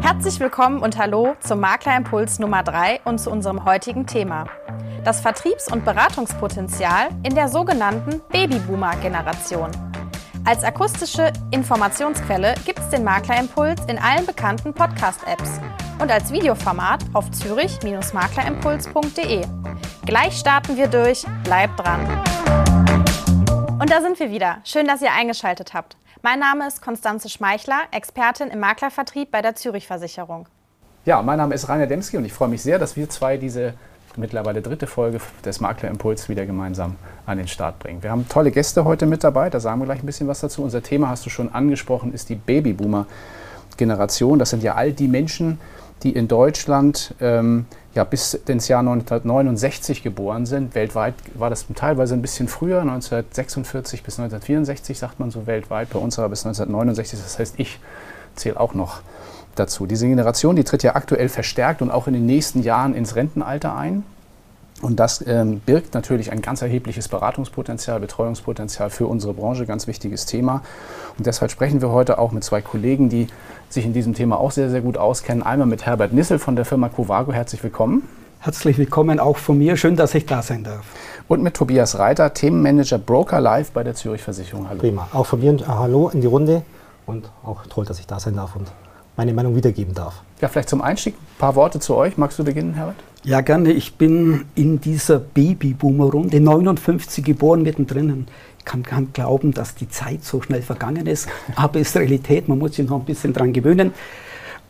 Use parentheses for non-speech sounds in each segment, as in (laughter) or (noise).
Herzlich willkommen und hallo zum Maklerimpuls Nummer 3 und zu unserem heutigen Thema. Das Vertriebs- und Beratungspotenzial in der sogenannten Babyboomer-Generation. Als akustische Informationsquelle gibt es den Maklerimpuls in allen bekannten Podcast-Apps und als Videoformat auf zürich-maklerimpuls.de. Gleich starten wir durch, bleibt dran. Und da sind wir wieder. Schön, dass ihr eingeschaltet habt. Mein Name ist Konstanze Schmeichler, Expertin im Maklervertrieb bei der Zürich Versicherung. Ja, mein Name ist Rainer Demski und ich freue mich sehr, dass wir zwei diese mittlerweile dritte Folge des Maklerimpuls wieder gemeinsam an den Start bringen. Wir haben tolle Gäste heute mit dabei, da sagen wir gleich ein bisschen was dazu. Unser Thema hast du schon angesprochen, ist die Babyboomer-Generation. Das sind ja all die Menschen, die in Deutschland ähm, ja, bis ins Jahr 1969 geboren sind. Weltweit war das teilweise ein bisschen früher, 1946 bis 1964 sagt man so weltweit, bei uns aber bis 1969. Das heißt, ich zähle auch noch dazu. Diese Generation, die tritt ja aktuell verstärkt und auch in den nächsten Jahren ins Rentenalter ein. Und das ähm, birgt natürlich ein ganz erhebliches Beratungspotenzial, Betreuungspotenzial für unsere Branche, ganz wichtiges Thema. Und deshalb sprechen wir heute auch mit zwei Kollegen, die sich in diesem Thema auch sehr, sehr gut auskennen. Einmal mit Herbert Nissel von der Firma Covago. Herzlich willkommen. Herzlich willkommen auch von mir. Schön, dass ich da sein darf. Und mit Tobias Reiter, Themenmanager Broker Live bei der Zürich Versicherung. Hallo. Prima. Auch von mir ein Hallo in die Runde und auch toll, dass ich da sein darf und meine Meinung wiedergeben darf. Ja, vielleicht zum Einstieg ein paar Worte zu euch. Magst du beginnen, Herbert? Ja, gerne. Ich bin in dieser Babyboomer-Runde 59 geboren mittendrin. Ich kann kaum glauben, dass die Zeit so schnell vergangen ist, aber es ist Realität. Man muss sich noch ein bisschen dran gewöhnen.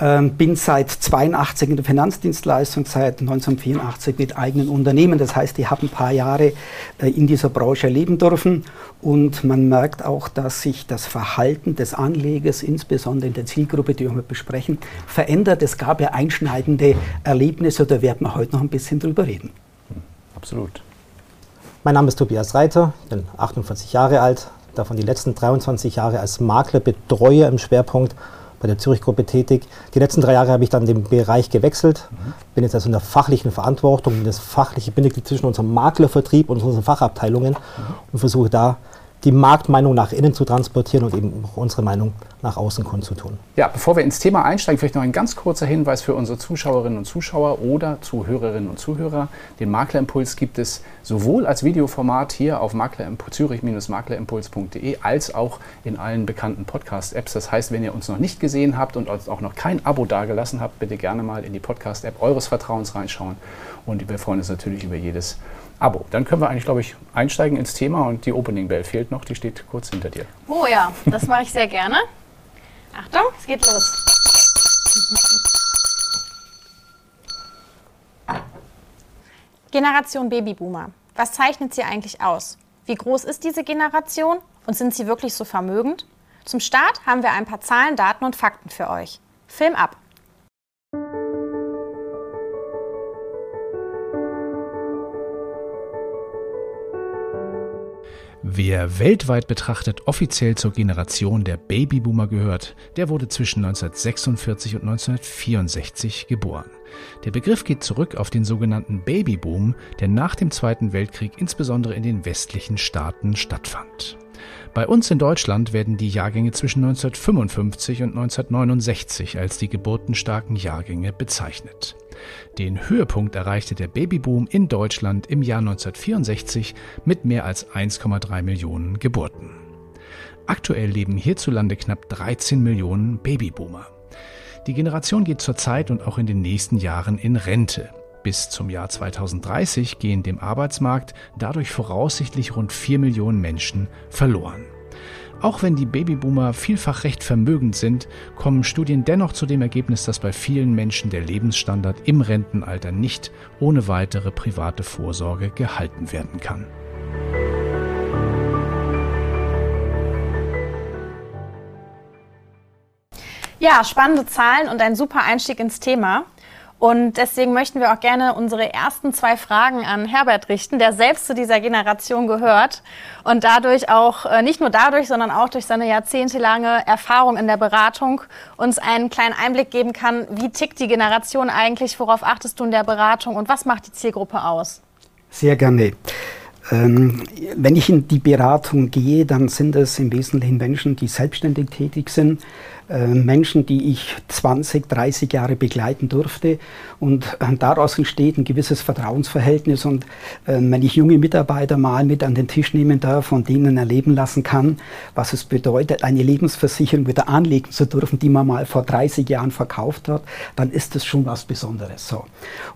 Ähm, bin seit 82 in der Finanzdienstleistung, seit 1984 mit eigenen Unternehmen. Das heißt, ich habe ein paar Jahre äh, in dieser Branche erleben dürfen und man merkt auch, dass sich das Verhalten des Anlegers, insbesondere in der Zielgruppe, die wir besprechen, verändert. Es gab ja einschneidende Erlebnisse, da werden wir heute noch ein bisschen drüber reden. Absolut. Mein Name ist Tobias Reiter, bin 48 Jahre alt, davon die letzten 23 Jahre als Makler, Betreuer im Schwerpunkt bei der Zürich-Gruppe tätig. Die letzten drei Jahre habe ich dann den Bereich gewechselt, mhm. bin jetzt also in der fachlichen Verantwortung, das fachliche Bindeglied zwischen unserem Maklervertrieb und unseren Fachabteilungen mhm. und versuche da die Marktmeinung nach innen zu transportieren und eben unsere Meinung nach außen kundzutun. Ja, bevor wir ins Thema einsteigen, vielleicht noch ein ganz kurzer Hinweis für unsere Zuschauerinnen und Zuschauer oder Zuhörerinnen und Zuhörer. Den Maklerimpuls gibt es sowohl als Videoformat hier auf Zürich-maklerimpuls.de als auch in allen bekannten Podcast-Apps. Das heißt, wenn ihr uns noch nicht gesehen habt und uns auch noch kein Abo dagelassen habt, bitte gerne mal in die Podcast-App eures Vertrauens reinschauen. Und wir freuen uns natürlich über jedes Abo. Dann können wir eigentlich, glaube ich, einsteigen ins Thema und die Opening Bell fehlt noch, die steht kurz hinter dir. Oh ja, das mache ich sehr gerne. Achtung, es geht los. Generation Babyboomer. Was zeichnet sie eigentlich aus? Wie groß ist diese Generation und sind sie wirklich so vermögend? Zum Start haben wir ein paar Zahlen, Daten und Fakten für euch. Film ab. Wer weltweit betrachtet offiziell zur Generation der Babyboomer gehört, der wurde zwischen 1946 und 1964 geboren. Der Begriff geht zurück auf den sogenannten Babyboom, der nach dem Zweiten Weltkrieg insbesondere in den westlichen Staaten stattfand. Bei uns in Deutschland werden die Jahrgänge zwischen 1955 und 1969 als die geburtenstarken Jahrgänge bezeichnet. Den Höhepunkt erreichte der Babyboom in Deutschland im Jahr 1964 mit mehr als 1,3 Millionen Geburten. Aktuell leben hierzulande knapp 13 Millionen Babyboomer. Die Generation geht zurzeit und auch in den nächsten Jahren in Rente. Bis zum Jahr 2030 gehen dem Arbeitsmarkt dadurch voraussichtlich rund 4 Millionen Menschen verloren. Auch wenn die Babyboomer vielfach recht vermögend sind, kommen Studien dennoch zu dem Ergebnis, dass bei vielen Menschen der Lebensstandard im Rentenalter nicht ohne weitere private Vorsorge gehalten werden kann. Ja, spannende Zahlen und ein super Einstieg ins Thema. Und deswegen möchten wir auch gerne unsere ersten zwei Fragen an Herbert richten, der selbst zu dieser Generation gehört und dadurch auch, äh, nicht nur dadurch, sondern auch durch seine jahrzehntelange Erfahrung in der Beratung uns einen kleinen Einblick geben kann, wie tickt die Generation eigentlich, worauf achtest du in der Beratung und was macht die Zielgruppe aus? Sehr gerne. Ähm, wenn ich in die Beratung gehe, dann sind es im Wesentlichen Menschen, die selbstständig tätig sind, Menschen, die ich 20, 30 Jahre begleiten durfte. Und äh, daraus entsteht ein gewisses Vertrauensverhältnis. Und äh, wenn ich junge Mitarbeiter mal mit an den Tisch nehmen darf, von denen erleben lassen kann, was es bedeutet, eine Lebensversicherung wieder anlegen zu dürfen, die man mal vor 30 Jahren verkauft hat, dann ist das schon was Besonderes. So.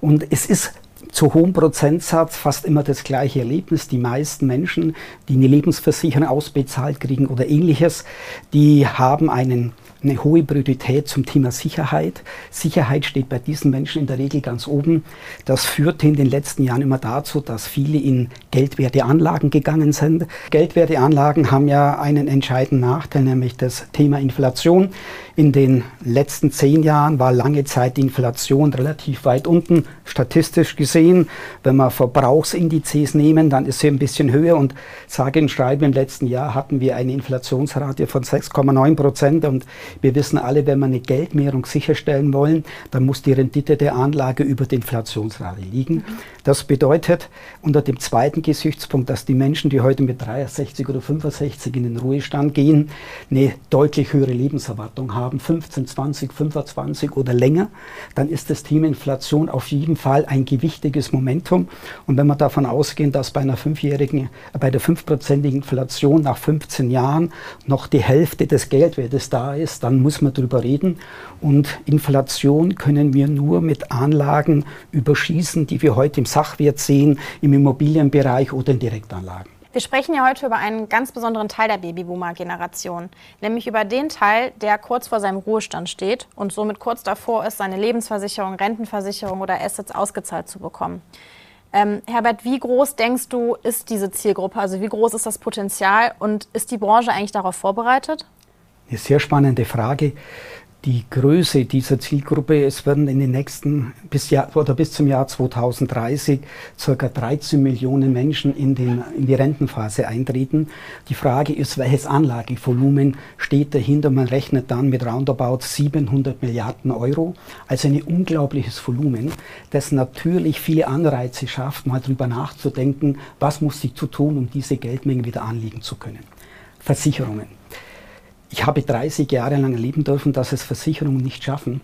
Und es ist zu hohem Prozentsatz fast immer das gleiche Erlebnis. Die meisten Menschen, die eine Lebensversicherung ausbezahlt kriegen oder ähnliches, die haben einen eine hohe Priorität zum Thema Sicherheit. Sicherheit steht bei diesen Menschen in der Regel ganz oben. Das führte in den letzten Jahren immer dazu, dass viele in Geldwerteanlagen gegangen sind. Geldwerteanlagen haben ja einen entscheidenden Nachteil, nämlich das Thema Inflation. In den letzten zehn Jahren war lange Zeit die Inflation relativ weit unten, statistisch gesehen. Wenn wir Verbrauchsindizes nehmen, dann ist sie ein bisschen höher und sage und schreibe, im letzten Jahr hatten wir eine Inflationsrate von 6,9 Prozent und wir wissen alle, wenn wir eine Geldmehrung sicherstellen wollen, dann muss die Rendite der Anlage über der Inflationsrate liegen. Das bedeutet unter dem zweiten Gesichtspunkt, dass die Menschen, die heute mit 63 oder 65 in den Ruhestand gehen, eine deutlich höhere Lebenserwartung haben, 15, 20, 25 oder länger, dann ist das Thema Inflation auf jeden Fall ein gewichtiges Momentum. Und wenn wir davon ausgehen, dass bei einer fünfjährigen, bei der fünfprozentigen Inflation nach 15 Jahren noch die Hälfte des Geldwertes da ist, dann muss man darüber reden. Und Inflation können wir nur mit Anlagen überschießen, die wir heute im Sachwert sehen, im Immobilienbereich oder in Direktanlagen. Wir sprechen ja heute über einen ganz besonderen Teil der Babyboomer-Generation, nämlich über den Teil, der kurz vor seinem Ruhestand steht und somit kurz davor ist, seine Lebensversicherung, Rentenversicherung oder Assets ausgezahlt zu bekommen. Ähm, Herbert, wie groß denkst du, ist diese Zielgruppe? Also wie groß ist das Potenzial und ist die Branche eigentlich darauf vorbereitet? Eine sehr spannende Frage. Die Größe dieser Zielgruppe, es werden in den nächsten bis, Jahr, oder bis zum Jahr 2030 ca. 13 Millionen Menschen in, den, in die Rentenphase eintreten. Die Frage ist, welches Anlagevolumen steht dahinter? Man rechnet dann mit roundabout 700 Milliarden Euro. Also ein unglaubliches Volumen, das natürlich viele Anreize schafft, mal drüber nachzudenken, was muss ich zu tun, um diese Geldmenge wieder anlegen zu können. Versicherungen ich habe 30 Jahre lang erleben dürfen, dass es Versicherungen nicht schaffen,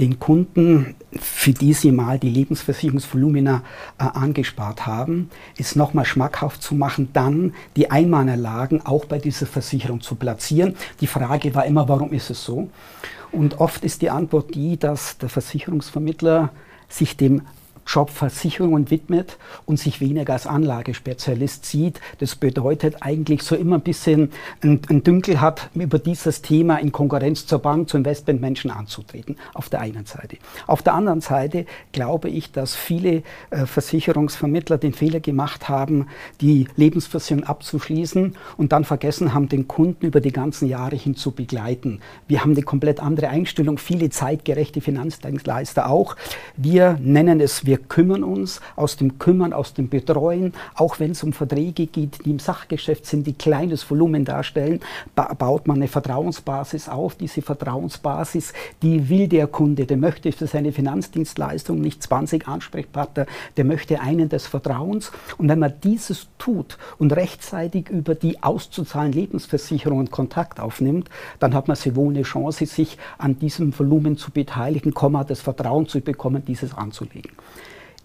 den Kunden, für die sie mal die Lebensversicherungsvolumina äh, angespart haben, es nochmal schmackhaft zu machen, dann die Einmalerlagen auch bei dieser Versicherung zu platzieren. Die Frage war immer, warum ist es so? Und oft ist die Antwort die, dass der Versicherungsvermittler sich dem Jobversicherungen widmet und sich weniger als Anlagespezialist sieht. Das bedeutet eigentlich so immer ein bisschen ein, ein Dünkel hat, über dieses Thema in Konkurrenz zur Bank, zu Investmentmenschen anzutreten. Auf der einen Seite. Auf der anderen Seite glaube ich, dass viele äh, Versicherungsvermittler den Fehler gemacht haben, die Lebensversicherung abzuschließen und dann vergessen haben, den Kunden über die ganzen Jahre hin zu begleiten. Wir haben eine komplett andere Einstellung, viele zeitgerechte Finanzdienstleister auch. Wir nennen es, wir wir kümmern uns aus dem Kümmern, aus dem Betreuen, auch wenn es um Verträge geht, die im Sachgeschäft sind, die kleines Volumen darstellen, ba baut man eine Vertrauensbasis auf. Diese Vertrauensbasis, die will der Kunde, der möchte für seine Finanzdienstleistung nicht 20 Ansprechpartner, der möchte einen des Vertrauens. Und wenn man dieses tut und rechtzeitig über die auszuzahlen Lebensversicherungen Kontakt aufnimmt, dann hat man sehr wohl eine Chance, sich an diesem Volumen zu beteiligen, das Vertrauen zu bekommen, dieses anzulegen.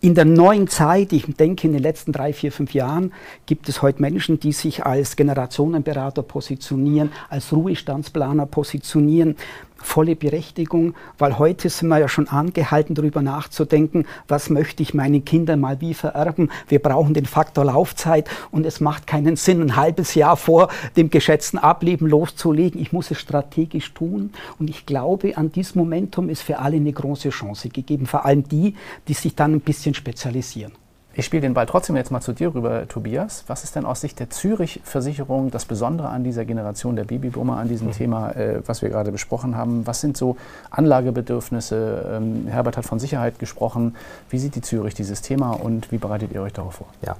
In der neuen Zeit, ich denke in den letzten drei, vier, fünf Jahren, gibt es heute Menschen, die sich als Generationenberater positionieren, als Ruhestandsplaner positionieren volle Berechtigung, weil heute sind wir ja schon angehalten, darüber nachzudenken, was möchte ich meinen Kindern mal wie vererben. Wir brauchen den Faktor Laufzeit und es macht keinen Sinn, ein halbes Jahr vor dem geschätzten Ableben loszulegen. Ich muss es strategisch tun und ich glaube, an diesem Momentum ist für alle eine große Chance gegeben, vor allem die, die sich dann ein bisschen spezialisieren. Ich spiele den Ball trotzdem jetzt mal zu dir rüber, Tobias. Was ist denn aus Sicht der Zürich-Versicherung das Besondere an dieser Generation der Babyboomer, an diesem mhm. Thema, äh, was wir gerade besprochen haben? Was sind so Anlagebedürfnisse? Ähm, Herbert hat von Sicherheit gesprochen. Wie sieht die Zürich dieses Thema und wie bereitet ihr euch darauf vor? Ja,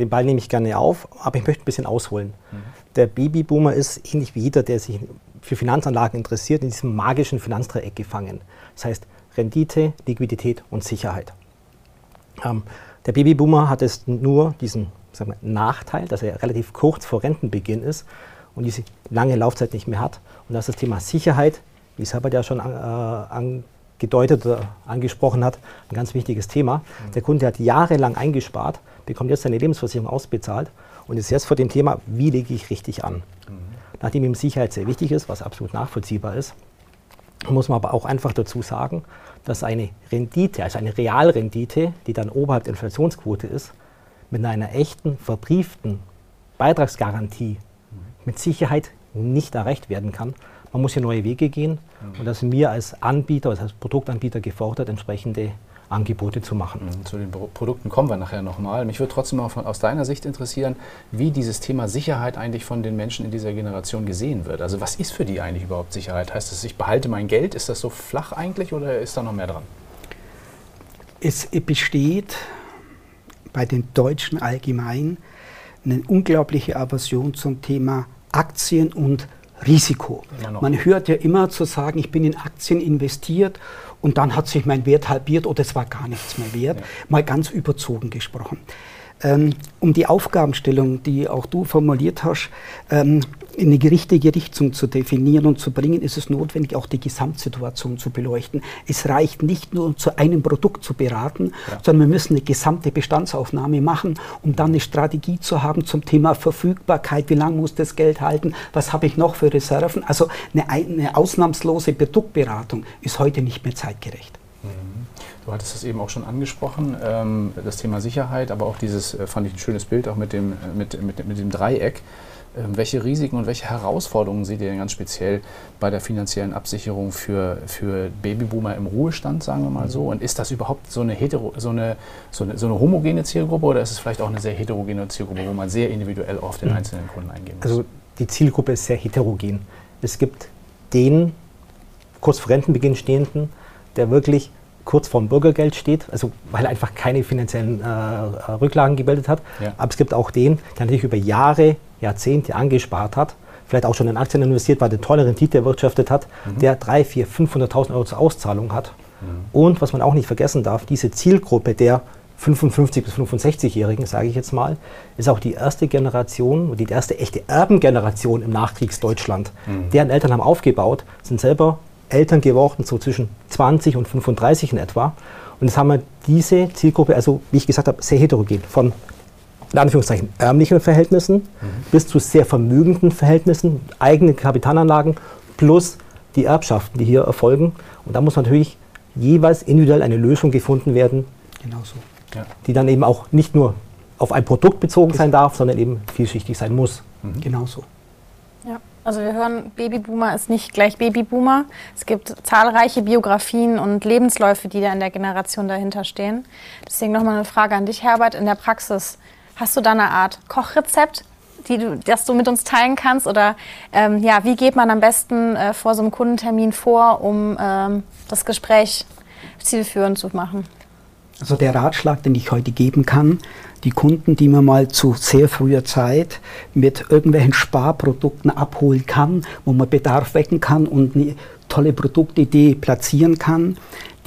den Ball nehme ich gerne auf, aber ich möchte ein bisschen ausholen. Mhm. Der Babyboomer ist ähnlich wie jeder, der sich für Finanzanlagen interessiert, in diesem magischen Finanzdreieck gefangen. Das heißt Rendite, Liquidität und Sicherheit. Ähm, der Babyboomer hat es nur diesen wir, Nachteil, dass er relativ kurz vor Rentenbeginn ist und diese lange Laufzeit nicht mehr hat. Und das ist das Thema Sicherheit, wie es Herbert ja schon äh, angedeutet oder angesprochen hat, ein ganz wichtiges Thema. Mhm. Der Kunde hat jahrelang eingespart, bekommt jetzt seine Lebensversicherung ausbezahlt und ist jetzt vor dem Thema, wie lege ich richtig an. Mhm. Nachdem ihm Sicherheit sehr wichtig ist, was absolut nachvollziehbar ist, muss man aber auch einfach dazu sagen, dass eine Rendite, also eine Realrendite, die dann oberhalb der Inflationsquote ist, mit einer echten, verbrieften Beitragsgarantie mit Sicherheit nicht erreicht werden kann. Man muss hier neue Wege gehen und da sind wir als Anbieter, also als Produktanbieter gefordert, entsprechende Angebote zu machen. Mhm, zu den Produkten kommen wir nachher nochmal. Mich würde trotzdem auch von, aus deiner Sicht interessieren, wie dieses Thema Sicherheit eigentlich von den Menschen in dieser Generation gesehen wird. Also was ist für die eigentlich überhaupt Sicherheit? Heißt das, ich behalte mein Geld? Ist das so flach eigentlich oder ist da noch mehr dran? Es besteht bei den Deutschen allgemein eine unglaubliche Aversion zum Thema Aktien und Risiko. Man hört ja immer zu sagen, ich bin in Aktien investiert und dann hat sich mein Wert halbiert oder es war gar nichts mehr wert. Ja. Mal ganz überzogen gesprochen. Ähm, um die Aufgabenstellung, die auch du formuliert hast, ähm, in eine richtige Richtung zu definieren und zu bringen, ist es notwendig, auch die Gesamtsituation zu beleuchten. Es reicht nicht nur, zu einem Produkt zu beraten, ja. sondern wir müssen eine gesamte Bestandsaufnahme machen, um dann eine Strategie zu haben zum Thema Verfügbarkeit. Wie lange muss das Geld halten? Was habe ich noch für Reserven? Also eine, eine ausnahmslose Produktberatung ist heute nicht mehr zeitgerecht. Du hattest es eben auch schon angesprochen, ähm, das Thema Sicherheit, aber auch dieses, äh, fand ich ein schönes Bild, auch mit dem, äh, mit, mit, mit dem Dreieck. Ähm, welche Risiken und welche Herausforderungen seht ihr denn ganz speziell bei der finanziellen Absicherung für, für Babyboomer im Ruhestand, sagen wir mal so? Und ist das überhaupt so eine, hetero, so, eine, so, eine, so eine homogene Zielgruppe oder ist es vielleicht auch eine sehr heterogene Zielgruppe, wo man sehr individuell auf den mhm. einzelnen Kunden eingehen muss? Also die Zielgruppe ist sehr heterogen. Es gibt den kurz vor Rentenbeginn stehenden, der wirklich kurz vorm Bürgergeld steht, also weil er einfach keine finanziellen äh, Rücklagen gebildet hat. Ja. Aber es gibt auch den, der natürlich über Jahre, Jahrzehnte angespart hat, vielleicht auch schon in Aktien investiert, weil er eine tolle Rendite erwirtschaftet hat, mhm. der 3, 4, 500.000 Euro zur Auszahlung hat. Mhm. Und was man auch nicht vergessen darf, diese Zielgruppe der 55 bis 65-Jährigen, sage ich jetzt mal, ist auch die erste Generation, die erste echte Erbengeneration im Nachkriegsdeutschland. Mhm. Deren Eltern haben aufgebaut, sind selber Eltern geworden, so zwischen 20 und 35 in etwa. Und jetzt haben wir diese Zielgruppe, also wie ich gesagt habe, sehr heterogen, von in Anführungszeichen ärmlichen Verhältnissen mhm. bis zu sehr vermögenden Verhältnissen, eigene Kapitalanlagen plus die Erbschaften, die hier erfolgen. Und da muss natürlich jeweils individuell eine Lösung gefunden werden, genau so. ja. die dann eben auch nicht nur auf ein Produkt bezogen sein darf, sondern eben vielschichtig sein muss. Mhm. Genau so. Also wir hören, Babyboomer ist nicht gleich Babyboomer. Es gibt zahlreiche Biografien und Lebensläufe, die da in der Generation dahinter stehen. Deswegen nochmal eine Frage an dich, Herbert. In der Praxis, hast du da eine Art Kochrezept, die du, das du mit uns teilen kannst? Oder ähm, ja, wie geht man am besten äh, vor so einem Kundentermin vor, um ähm, das Gespräch zielführend zu machen? Also der Ratschlag, den ich heute geben kann, die Kunden, die man mal zu sehr früher Zeit mit irgendwelchen Sparprodukten abholen kann, wo man Bedarf wecken kann und tolle Produktidee platzieren kann,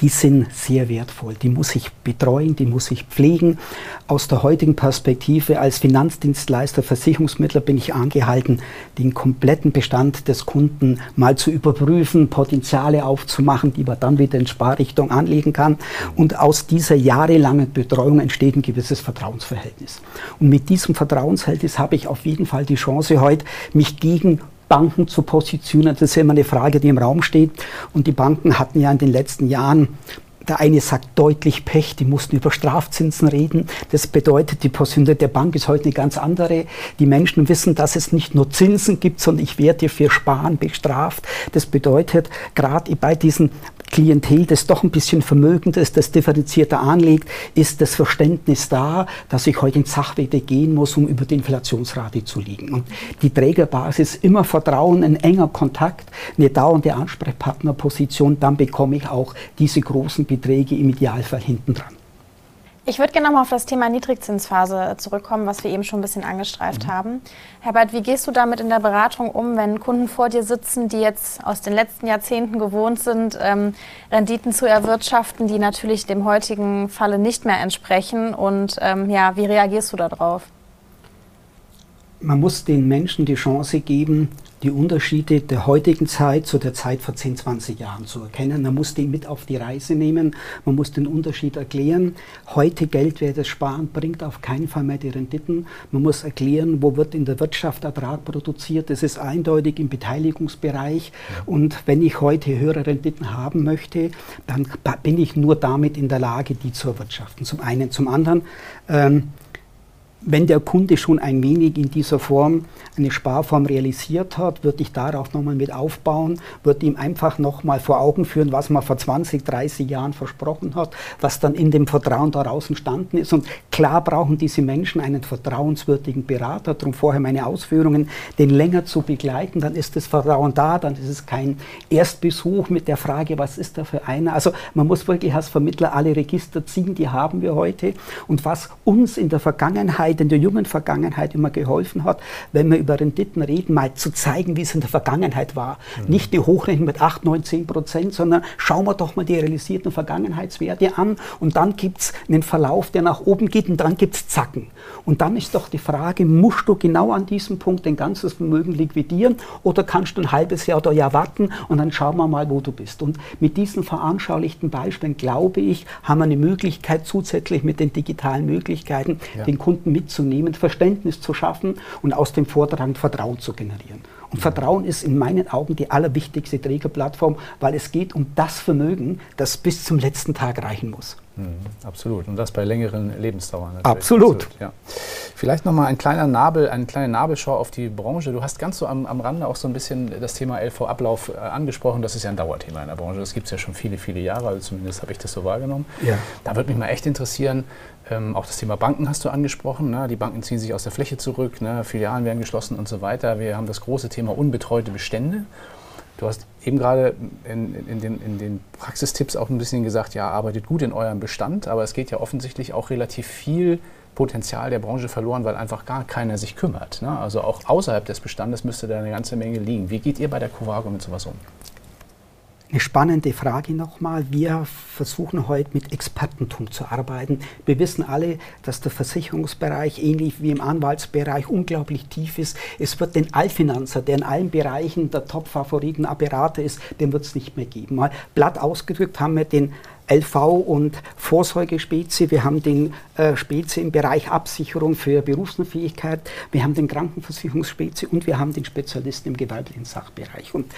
die sind sehr wertvoll. Die muss ich betreuen, die muss ich pflegen. Aus der heutigen Perspektive als Finanzdienstleister, Versicherungsmittler bin ich angehalten, den kompletten Bestand des Kunden mal zu überprüfen, Potenziale aufzumachen, die man dann wieder in Sparrichtung anlegen kann. Und aus dieser jahrelangen Betreuung entsteht ein gewisses Vertrauensverhältnis. Und mit diesem Vertrauensverhältnis habe ich auf jeden Fall die Chance heute, mich gegen Banken zu positionieren. Das ist immer eine Frage, die im Raum steht. Und die Banken hatten ja in den letzten Jahren der eine sagt deutlich Pech, die mussten über Strafzinsen reden. Das bedeutet, die Position der Bank ist heute eine ganz andere. Die Menschen wissen, dass es nicht nur Zinsen gibt, sondern ich werde für Sparen bestraft. Das bedeutet, gerade bei diesen Klientel, das doch ein bisschen vermögend ist, das differenzierter anlegt, ist das Verständnis da, dass ich heute in Sachwerte gehen muss, um über die Inflationsrate zu liegen. Und die Trägerbasis immer Vertrauen, ein enger Kontakt, eine dauernde Ansprechpartnerposition, dann bekomme ich auch diese großen Beträge im Idealfall hinten dran. Ich würde gerne nochmal auf das Thema Niedrigzinsphase zurückkommen, was wir eben schon ein bisschen angestreift mhm. haben. Herbert, wie gehst du damit in der Beratung um, wenn Kunden vor dir sitzen, die jetzt aus den letzten Jahrzehnten gewohnt sind, ähm, Renditen zu erwirtschaften, die natürlich dem heutigen Falle nicht mehr entsprechen? Und ähm, ja, wie reagierst du darauf? man muss den Menschen die Chance geben, die Unterschiede der heutigen Zeit zu der Zeit vor 10, 20 Jahren zu erkennen. Man muss die mit auf die Reise nehmen, man muss den Unterschied erklären. Heute Geldwerte sparen bringt auf keinen Fall mehr die Renditen. Man muss erklären, wo wird in der Wirtschaft Ertrag produziert. Das ist eindeutig im Beteiligungsbereich. Und wenn ich heute höhere Renditen haben möchte, dann bin ich nur damit in der Lage, die zu erwirtschaften. Zum einen. Zum anderen, ähm, wenn der Kunde schon ein wenig in dieser Form eine Sparform realisiert hat, würde ich darauf nochmal mit aufbauen, würde ihm einfach nochmal vor Augen führen, was man vor 20, 30 Jahren versprochen hat, was dann in dem Vertrauen daraus entstanden ist. Und klar brauchen diese Menschen einen vertrauenswürdigen Berater, darum vorher meine Ausführungen, den länger zu begleiten, dann ist das Vertrauen da, dann ist es kein Erstbesuch mit der Frage, was ist da für einer. Also man muss wirklich als Vermittler alle Register ziehen, die haben wir heute. Und was uns in der Vergangenheit Vergangenheit, in der jungen Vergangenheit immer geholfen hat, wenn wir über Renditen reden, mal zu zeigen, wie es in der Vergangenheit war. Mhm. Nicht die Hochrenten mit 8, 9, 10 Prozent, sondern schauen wir doch mal die realisierten Vergangenheitswerte an und dann gibt es einen Verlauf, der nach oben geht und dann gibt es Zacken. Und dann ist doch die Frage, musst du genau an diesem Punkt dein ganzes Vermögen liquidieren oder kannst du ein halbes Jahr oder Jahr warten und dann schauen wir mal, wo du bist. Und mit diesen veranschaulichten Beispielen, glaube ich, haben wir eine Möglichkeit, zusätzlich mit den digitalen Möglichkeiten, ja. den Kunden mit mitzunehmen, Verständnis zu schaffen und aus dem Vortrag Vertrauen zu generieren. Und Vertrauen ist in meinen Augen die allerwichtigste Trägerplattform, weil es geht um das Vermögen, das bis zum letzten Tag reichen muss. Mhm, absolut. Und das bei längeren Lebensdauern. Natürlich. Absolut. Ja. Vielleicht nochmal ein kleiner Nabel, eine kleine Nabelschau auf die Branche. Du hast ganz so am, am Rande auch so ein bisschen das Thema LV-Ablauf äh, angesprochen. Das ist ja ein Dauerthema in der Branche. Das gibt es ja schon viele, viele Jahre. Also zumindest habe ich das so wahrgenommen. Ja. Da würde mich mal echt interessieren, ähm, auch das Thema Banken hast du angesprochen. Ne? Die Banken ziehen sich aus der Fläche zurück, ne? Filialen werden geschlossen und so weiter. Wir haben das große Thema unbetreute Bestände. Du hast eben gerade in, in, den, in, den, Praxistipps auch ein bisschen gesagt, ja, arbeitet gut in eurem Bestand, aber es geht ja offensichtlich auch relativ viel Potenzial der Branche verloren, weil einfach gar keiner sich kümmert. Ne? Also auch außerhalb des Bestandes müsste da eine ganze Menge liegen. Wie geht ihr bei der Covago mit sowas um? Eine spannende Frage nochmal. Wir versuchen heute mit Expertentum zu arbeiten. Wir wissen alle, dass der Versicherungsbereich ähnlich wie im Anwaltsbereich unglaublich tief ist. Es wird den Allfinanzer, der in allen Bereichen der Top-Favoriten-Berater ist, den wird es nicht mehr geben. Mal platt ausgedrückt haben wir den LV und Vorsorgespezie, wir haben den äh, Spezie im Bereich Absicherung für Berufsunfähigkeit, wir haben den Krankenversicherungsspezi und wir haben den Spezialisten im gewerblichen Sachbereich. Und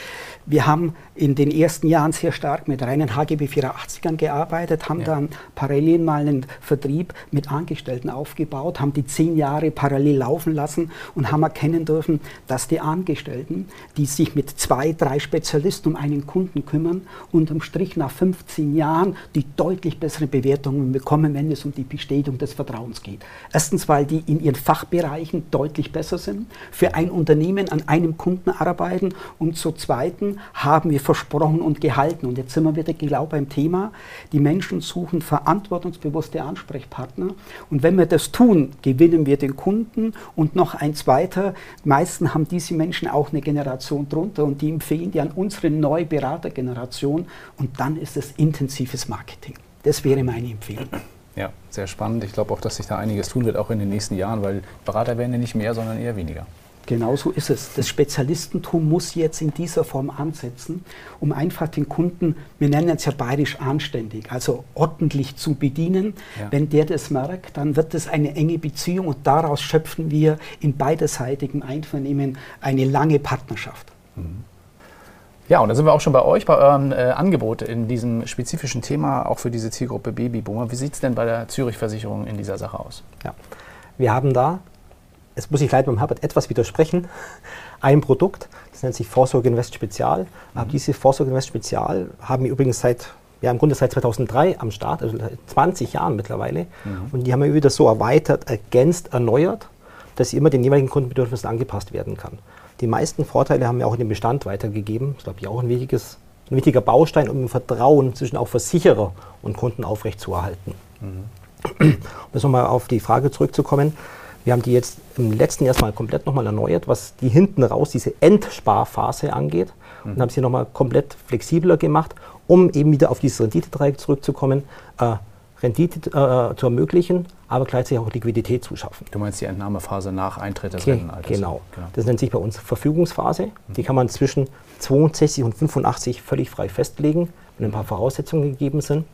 wir haben in den ersten Jahren sehr stark mit reinen HGB 84ern gearbeitet, haben ja. dann parallel mal einen Vertrieb mit Angestellten aufgebaut, haben die zehn Jahre parallel laufen lassen und haben erkennen dürfen, dass die Angestellten, die sich mit zwei, drei Spezialisten um einen Kunden kümmern, unterm Strich nach 15 Jahren die deutlich bessere Bewertungen bekommen, wenn es um die Bestätigung des Vertrauens geht. Erstens, weil die in ihren Fachbereichen deutlich besser sind, für ein Unternehmen an einem Kunden arbeiten und zu zweiten haben wir versprochen und gehalten. Und jetzt sind wir wieder genau beim Thema. Die Menschen suchen verantwortungsbewusste Ansprechpartner. Und wenn wir das tun, gewinnen wir den Kunden und noch eins weiter. Meistens haben diese Menschen auch eine Generation drunter und die empfehlen die an unsere neue Beratergeneration. Und dann ist es intensives Marketing. Das wäre meine Empfehlung. Ja, sehr spannend. Ich glaube auch, dass sich da einiges tun wird, auch in den nächsten Jahren, weil Berater werden ja nicht mehr, sondern eher weniger. Genau so ist es. Das Spezialistentum muss jetzt in dieser Form ansetzen, um einfach den Kunden, wir nennen es ja bayerisch anständig, also ordentlich zu bedienen. Ja. Wenn der das merkt, dann wird es eine enge Beziehung und daraus schöpfen wir in beiderseitigem Einvernehmen eine lange Partnerschaft. Mhm. Ja, und da sind wir auch schon bei euch, bei eurem äh, Angebot in diesem spezifischen Thema, auch für diese Zielgruppe Babyboomer. Wie sieht es denn bei der Zürich-Versicherung in dieser Sache aus? Ja. Wir haben da, es muss ich leider beim Herbert etwas widersprechen, (laughs) ein Produkt, das nennt sich Vorsorge Invest Spezial. Mhm. Aber diese Vorsorge Invest Spezial haben wir übrigens seit, ja im Grunde seit 2003 am Start, also seit 20 Jahren mittlerweile. Mhm. Und die haben wir wieder so erweitert, ergänzt, erneuert, dass sie immer den jeweiligen Kundenbedürfnissen angepasst werden kann. Die meisten Vorteile haben wir auch in den Bestand weitergegeben. Das ist, glaube ich, auch ein, wichtiges, ein wichtiger Baustein, um Vertrauen zwischen auch Versicherer und Kunden aufrechtzuerhalten. Mhm. Um jetzt nochmal auf die Frage zurückzukommen. Wir haben die jetzt im letzten Jahr mal komplett nochmal erneuert, was die hinten raus, diese Endsparphase angeht. Mhm. Und haben sie nochmal komplett flexibler gemacht, um eben wieder auf dieses Renditedreieck zurückzukommen, äh, Rendite äh, zu ermöglichen, aber gleichzeitig auch Liquidität zuschaffen. Du meinst die Entnahmephase nach Eintritt des Ge Rentenalters? Genau. genau. Das nennt sich bei uns Verfügungsphase. Die kann man zwischen 62 und 85 völlig frei festlegen, wenn ein paar Voraussetzungen gegeben sind.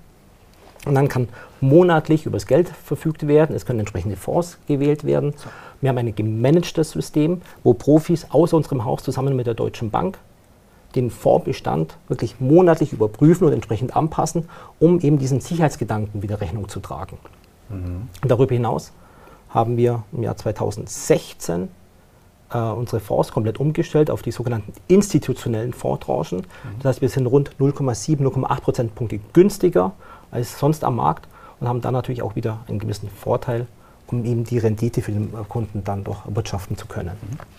Und dann kann monatlich übers Geld verfügt werden. Es können entsprechende Fonds gewählt werden. Wir haben ein gemanagtes System, wo Profis aus unserem Haus zusammen mit der Deutschen Bank den Fondsbestand wirklich monatlich überprüfen und entsprechend anpassen, um eben diesen Sicherheitsgedanken wieder Rechnung zu tragen. Mhm. Darüber hinaus haben wir im Jahr 2016 äh, unsere Fonds komplett umgestellt auf die sogenannten institutionellen Fondstranchen. Mhm. Das heißt, wir sind rund 0,7, 0,8 Prozentpunkte günstiger als sonst am Markt und haben dann natürlich auch wieder einen gewissen Vorteil um eben die Rendite für den Kunden dann doch erwirtschaften zu können.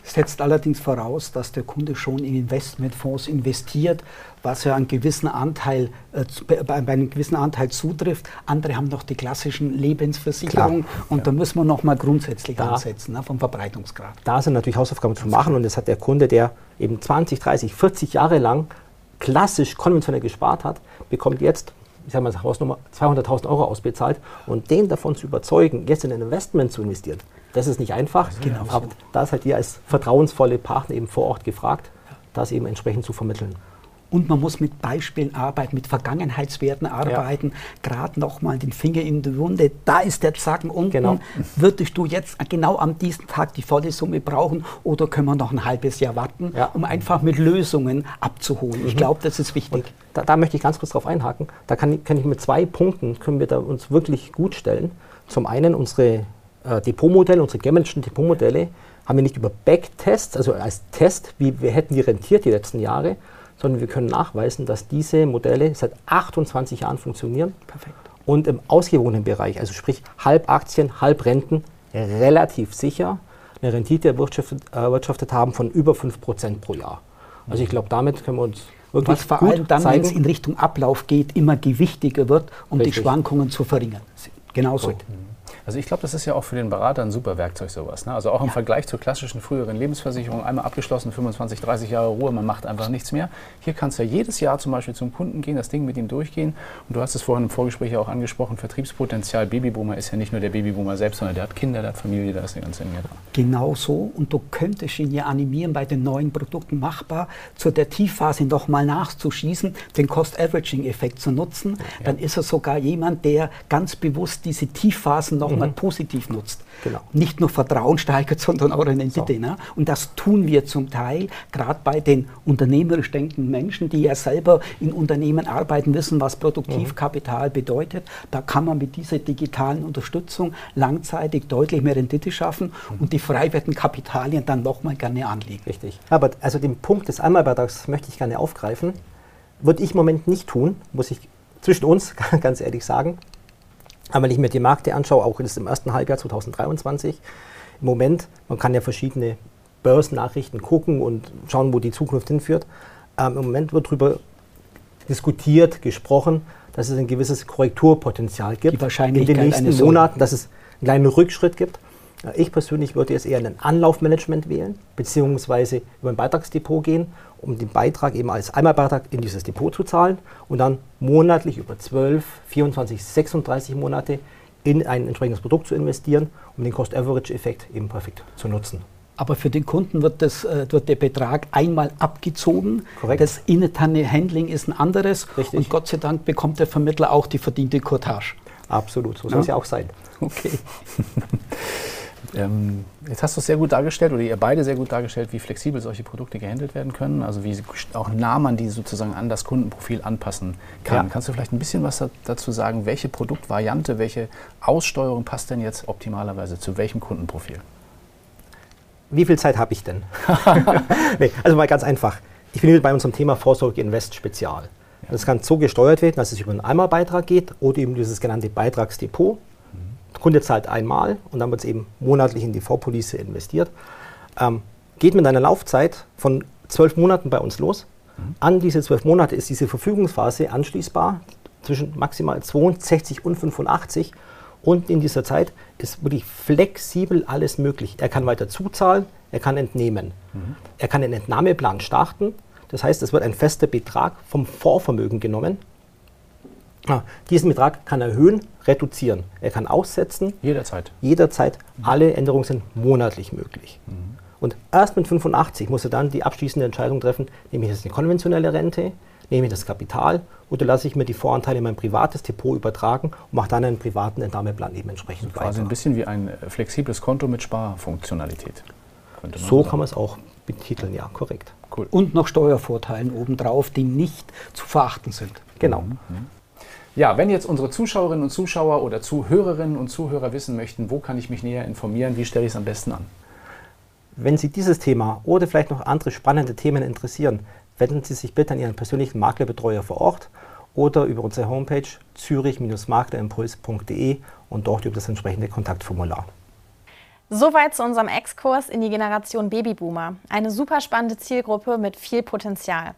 Setzt allerdings voraus, dass der Kunde schon in Investmentfonds investiert, was ja einen gewissen Anteil, äh, bei, einem gewissen Anteil zutrifft. Andere haben noch die klassischen Lebensversicherungen und ja. da müssen wir noch mal grundsätzlich da, ansetzen ne, vom Verbreitungsgrad. Da sind natürlich Hausaufgaben zu machen und das hat der Kunde, der eben 20, 30, 40 Jahre lang klassisch konventionell gespart hat, bekommt jetzt ich sage mal, Hausnummer 200.000 Euro ausbezahlt und den davon zu überzeugen, jetzt in ein Investment zu investieren, das ist nicht einfach. Genau. Aber da ist halt ihr als vertrauensvolle Partner eben vor Ort gefragt, das eben entsprechend zu vermitteln. Und man muss mit Beispielen arbeiten, mit Vergangenheitswerten arbeiten, ja. gerade nochmal den Finger in die Wunde. Da ist der Zacken unten. Genau. Würdest du jetzt genau an diesem Tag die volle Summe brauchen oder können wir noch ein halbes Jahr warten, ja. um einfach mit Lösungen abzuholen? Ich mhm. glaube, das ist wichtig. Da, da, möchte ich ganz kurz drauf einhaken. Da kann, kann, ich mit zwei Punkten, können wir da uns wirklich gut stellen. Zum einen unsere äh, Depotmodelle, unsere gemanagten Depotmodelle, haben wir nicht über Backtests, also als Test, wie wir hätten die rentiert die letzten Jahre, sondern wir können nachweisen, dass diese Modelle seit 28 Jahren funktionieren Perfekt. und im ausgewogenen Bereich, also sprich halb Aktien, halb Renten, relativ sicher eine Rendite erwirtschaftet, erwirtschaftet haben von über 5% pro Jahr. Also ich glaube, damit können wir uns wirklich Was vor allem dann, wenn es in Richtung Ablauf geht, immer gewichtiger wird, um Richtig. die Schwankungen zu verringern. Genauso. Gut. Also ich glaube, das ist ja auch für den Berater ein super Werkzeug sowas. Ne? Also auch im ja. Vergleich zur klassischen früheren Lebensversicherung, einmal abgeschlossen, 25, 30 Jahre Ruhe, man macht einfach nichts mehr. Hier kannst du ja jedes Jahr zum Beispiel zum Kunden gehen, das Ding mit ihm durchgehen. Und du hast es vorhin im Vorgespräch auch angesprochen, Vertriebspotenzial Babyboomer ist ja nicht nur der Babyboomer selbst, sondern der hat Kinder, der hat Familie, da ist eine ganze Menge dran. Genau so. Und du könntest ihn ja animieren, bei den neuen Produkten machbar, zu der Tiefphase nochmal nachzuschießen, den Cost-Averaging-Effekt zu nutzen. Ja. Dann ist er sogar jemand, der ganz bewusst diese Tiefphasen nochmal mhm. Positiv nutzt. Genau. Nicht nur Vertrauen steigert, (laughs) sondern auch Rendite. So. Ne? Und das tun wir zum Teil, gerade bei den unternehmerisch denkenden Menschen, die ja selber in Unternehmen arbeiten, wissen, was Produktivkapital mhm. bedeutet. Da kann man mit dieser digitalen Unterstützung langzeitig deutlich mehr Rendite schaffen mhm. und die freiwerten Kapitalien dann nochmal gerne anlegen. Richtig. Aber also den Punkt des Einmalbeitrags möchte ich gerne aufgreifen. Würde ich im Moment nicht tun, muss ich zwischen uns (laughs) ganz ehrlich sagen. Aber wenn ich mir die Märkte anschaue, auch das im ersten Halbjahr 2023, im Moment, man kann ja verschiedene Börsennachrichten gucken und schauen, wo die Zukunft hinführt. Ähm, Im Moment wird darüber diskutiert, gesprochen, dass es ein gewisses Korrekturpotenzial gibt in den nächsten Monaten, dass es einen kleinen Rückschritt gibt. Ich persönlich würde jetzt eher ein Anlaufmanagement wählen, beziehungsweise über ein Beitragsdepot gehen, um den Beitrag eben als Einmalbeitrag in dieses Depot zu zahlen und dann monatlich über 12, 24, 36 Monate in ein entsprechendes Produkt zu investieren, um den Cost-Average-Effekt eben perfekt zu nutzen. Aber für den Kunden wird, das, äh, wird der Betrag einmal abgezogen. Korrekt. Das interne Handling ist ein anderes. Richtig. Und Gott sei Dank bekommt der Vermittler auch die verdiente Courtage. Absolut, so soll es ja auch sein. Okay. (laughs) Ähm, jetzt hast du es sehr gut dargestellt oder ihr beide sehr gut dargestellt, wie flexibel solche Produkte gehandelt werden können, also wie auch nah man die sozusagen an das Kundenprofil anpassen kann. Ja. Kannst du vielleicht ein bisschen was dazu sagen, welche Produktvariante, welche Aussteuerung passt denn jetzt optimalerweise zu welchem Kundenprofil? Wie viel Zeit habe ich denn? (laughs) nee, also mal ganz einfach. Ich bin bei unserem Thema Vorsorge Invest Spezial. Das kann so gesteuert werden, dass es über einen Einmalbeitrag geht oder eben dieses genannte Beitragsdepot. Der Kunde zahlt einmal und dann wird es eben monatlich in die Vorpolice investiert. Ähm, geht mit einer Laufzeit von zwölf Monaten bei uns los. Mhm. An diese zwölf Monate ist diese Verfügungsphase anschließbar zwischen maximal 62 und 85. Und in dieser Zeit ist wirklich flexibel alles möglich. Er kann weiter zuzahlen, er kann entnehmen. Mhm. Er kann einen Entnahmeplan starten. Das heißt, es wird ein fester Betrag vom Vorvermögen genommen diesen Betrag kann er erhöhen, reduzieren. Er kann aussetzen. Jederzeit. Jederzeit. Alle Änderungen sind monatlich möglich. Mhm. Und erst mit 85 muss er dann die abschließende Entscheidung treffen, nehme ich jetzt eine konventionelle Rente, nehme ich das Kapital oder lasse ich mir die Voranteile in mein privates Depot übertragen und mache dann einen privaten Entnahmeplan eben entsprechend also Quasi ein bisschen wie ein äh, flexibles Konto mit Sparfunktionalität. So sagen. kann man es auch betiteln, ja, korrekt. Cool. Und noch Steuervorteilen obendrauf, die nicht zu verachten sind. Genau. Mhm. Ja, wenn jetzt unsere Zuschauerinnen und Zuschauer oder Zuhörerinnen und Zuhörer wissen möchten, wo kann ich mich näher informieren, wie stelle ich es am besten an? Wenn Sie dieses Thema oder vielleicht noch andere spannende Themen interessieren, wenden Sie sich bitte an Ihren persönlichen Maklerbetreuer vor Ort oder über unsere Homepage zürich-maklerimpuls.de und dort über das entsprechende Kontaktformular. Soweit zu unserem Exkurs in die Generation Babyboomer. Eine super spannende Zielgruppe mit viel Potenzial.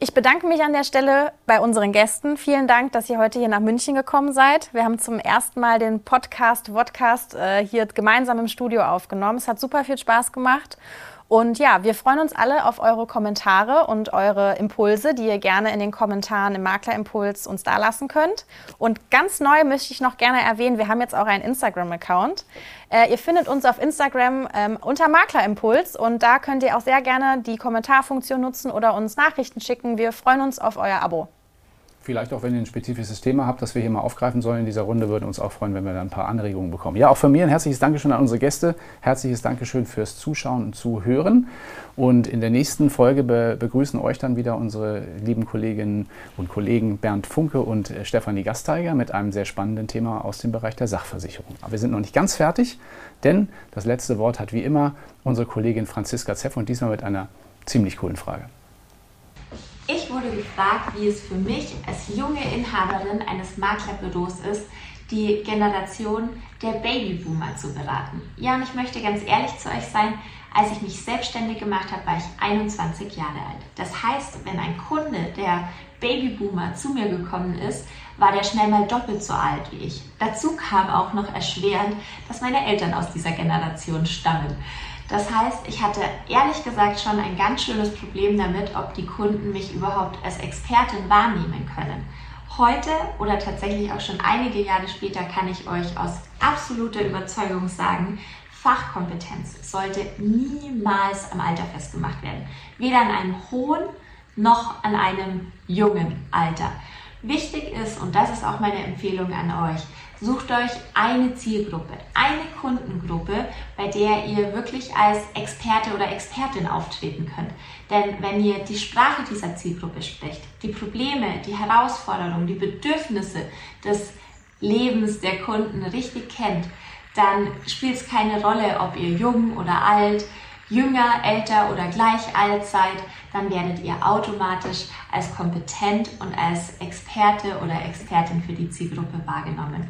Ich bedanke mich an der Stelle bei unseren Gästen. Vielen Dank, dass ihr heute hier nach München gekommen seid. Wir haben zum ersten Mal den Podcast, Vodcast äh, hier gemeinsam im Studio aufgenommen. Es hat super viel Spaß gemacht. Und ja, wir freuen uns alle auf eure Kommentare und eure Impulse, die ihr gerne in den Kommentaren im Maklerimpuls uns dalassen könnt. Und ganz neu möchte ich noch gerne erwähnen, wir haben jetzt auch einen Instagram-Account. Äh, ihr findet uns auf Instagram ähm, unter Maklerimpuls und da könnt ihr auch sehr gerne die Kommentarfunktion nutzen oder uns Nachrichten schicken. Wir freuen uns auf euer Abo. Vielleicht auch, wenn ihr ein spezifisches Thema habt, das wir hier mal aufgreifen sollen in dieser Runde, würden uns auch freuen, wenn wir da ein paar Anregungen bekommen. Ja, auch von mir ein herzliches Dankeschön an unsere Gäste. Herzliches Dankeschön fürs Zuschauen und Zuhören. Und in der nächsten Folge be begrüßen euch dann wieder unsere lieben Kolleginnen und Kollegen Bernd Funke und äh, Stefanie Gasteiger mit einem sehr spannenden Thema aus dem Bereich der Sachversicherung. Aber wir sind noch nicht ganz fertig, denn das letzte Wort hat wie immer unsere Kollegin Franziska Zeff und diesmal mit einer ziemlich coolen Frage. Ich wurde gefragt, wie es für mich als junge Inhaberin eines Maklerbüros ist, die Generation der Babyboomer zu beraten. Ja, und ich möchte ganz ehrlich zu euch sein, als ich mich selbstständig gemacht habe, war ich 21 Jahre alt. Das heißt, wenn ein Kunde, der Babyboomer zu mir gekommen ist, war der schnell mal doppelt so alt wie ich. Dazu kam auch noch erschwerend, dass meine Eltern aus dieser Generation stammen. Das heißt, ich hatte ehrlich gesagt schon ein ganz schönes Problem damit, ob die Kunden mich überhaupt als Expertin wahrnehmen können. Heute oder tatsächlich auch schon einige Jahre später kann ich euch aus absoluter Überzeugung sagen, Fachkompetenz sollte niemals am Alter festgemacht werden. Weder an einem hohen noch an einem jungen Alter. Wichtig ist, und das ist auch meine Empfehlung an euch, Sucht euch eine Zielgruppe, eine Kundengruppe, der ihr wirklich als Experte oder Expertin auftreten könnt. Denn wenn ihr die Sprache dieser Zielgruppe sprecht, die Probleme, die Herausforderungen, die Bedürfnisse des Lebens der Kunden richtig kennt, dann spielt es keine Rolle, ob ihr jung oder alt, jünger, älter oder gleich alt seid, dann werdet ihr automatisch als kompetent und als Experte oder Expertin für die Zielgruppe wahrgenommen.